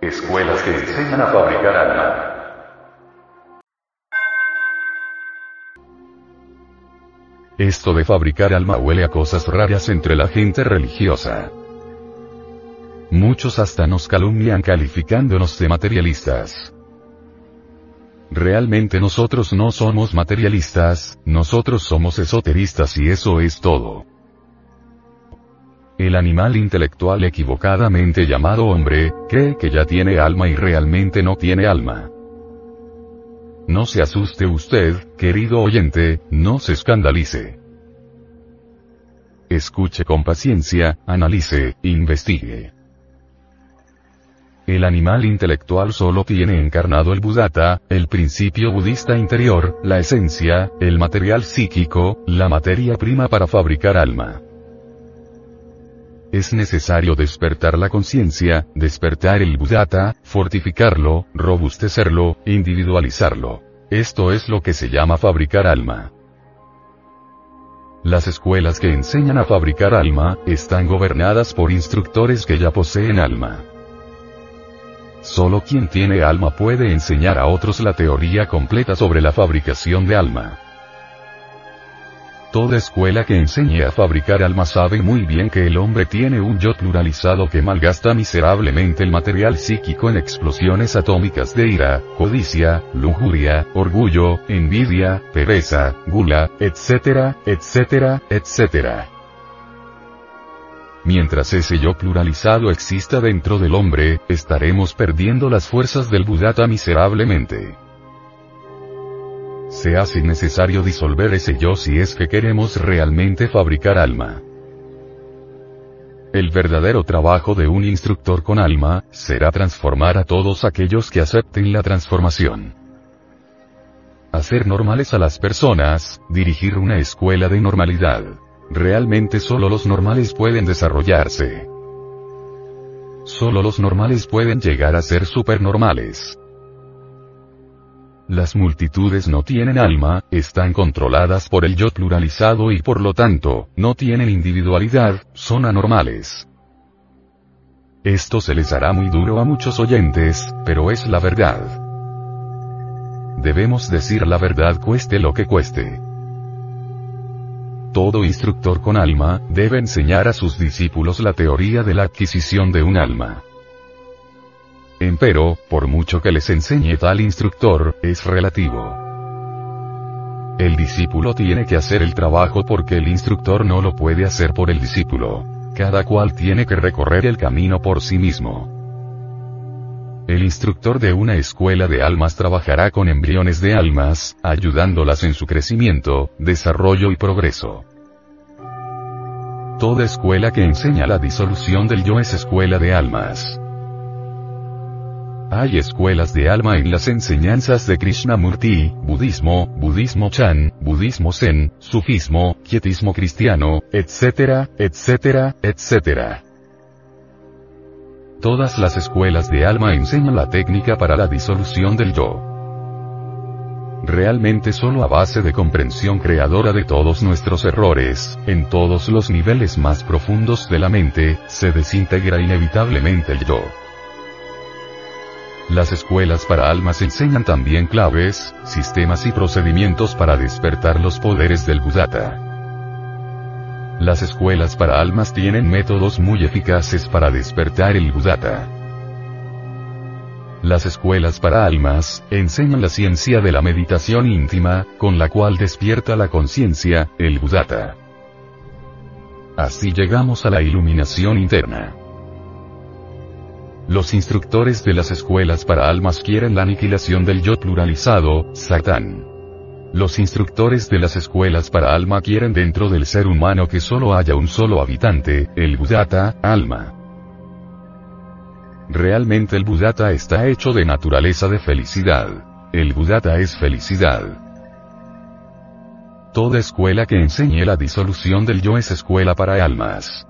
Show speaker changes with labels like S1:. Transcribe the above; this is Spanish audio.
S1: Escuelas que enseñan a fabricar alma.
S2: Esto de fabricar alma huele a cosas raras entre la gente religiosa. Muchos hasta nos calumnian calificándonos de materialistas. Realmente nosotros no somos materialistas, nosotros somos esoteristas y eso es todo. El animal intelectual equivocadamente llamado hombre, cree que ya tiene alma y realmente no tiene alma. No se asuste usted, querido oyente, no se escandalice. Escuche con paciencia, analice, investigue. El animal intelectual solo tiene encarnado el Buddhata, el principio budista interior, la esencia, el material psíquico, la materia prima para fabricar alma. Es necesario despertar la conciencia, despertar el Buddhata, fortificarlo, robustecerlo, individualizarlo. Esto es lo que se llama fabricar alma. Las escuelas que enseñan a fabricar alma, están gobernadas por instructores que ya poseen alma. Solo quien tiene alma puede enseñar a otros la teoría completa sobre la fabricación de alma. Toda escuela que enseñe a fabricar alma sabe muy bien que el hombre tiene un yo pluralizado que malgasta miserablemente el material psíquico en explosiones atómicas de ira, codicia, lujuria, orgullo, envidia, pereza, gula, etcétera, etcétera, etcétera. Mientras ese yo pluralizado exista dentro del hombre, estaremos perdiendo las fuerzas del Buddhata miserablemente se hace necesario disolver ese yo si es que queremos realmente fabricar alma. El verdadero trabajo de un instructor con alma, será transformar a todos aquellos que acepten la transformación. Hacer normales a las personas, dirigir una escuela de normalidad. Realmente solo los normales pueden desarrollarse. Solo los normales pueden llegar a ser supernormales. Las multitudes no tienen alma, están controladas por el yo pluralizado y por lo tanto, no tienen individualidad, son anormales. Esto se les hará muy duro a muchos oyentes, pero es la verdad. Debemos decir la verdad cueste lo que cueste. Todo instructor con alma, debe enseñar a sus discípulos la teoría de la adquisición de un alma. Empero, por mucho que les enseñe tal instructor, es relativo. El discípulo tiene que hacer el trabajo porque el instructor no lo puede hacer por el discípulo. Cada cual tiene que recorrer el camino por sí mismo. El instructor de una escuela de almas trabajará con embriones de almas, ayudándolas en su crecimiento, desarrollo y progreso. Toda escuela que enseña la disolución del yo es escuela de almas. Hay escuelas de alma en las enseñanzas de Krishnamurti, budismo, budismo Chan, budismo Zen, sufismo, quietismo cristiano, etcétera, etcétera, etcétera. Todas las escuelas de alma enseñan la técnica para la disolución del yo. Realmente solo a base de comprensión creadora de todos nuestros errores, en todos los niveles más profundos de la mente, se desintegra inevitablemente el yo. Las escuelas para almas enseñan también claves, sistemas y procedimientos para despertar los poderes del Buddhata. Las escuelas para almas tienen métodos muy eficaces para despertar el Buddhata. Las escuelas para almas, enseñan la ciencia de la meditación íntima, con la cual despierta la conciencia, el Buddhata. Así llegamos a la iluminación interna. Los instructores de las escuelas para almas quieren la aniquilación del yo pluralizado, Satán. Los instructores de las escuelas para alma quieren dentro del ser humano que solo haya un solo habitante, el Buddhata, alma. Realmente el Buddhata está hecho de naturaleza de felicidad. El Buddhata es felicidad. Toda escuela que enseñe la disolución del yo es escuela para almas.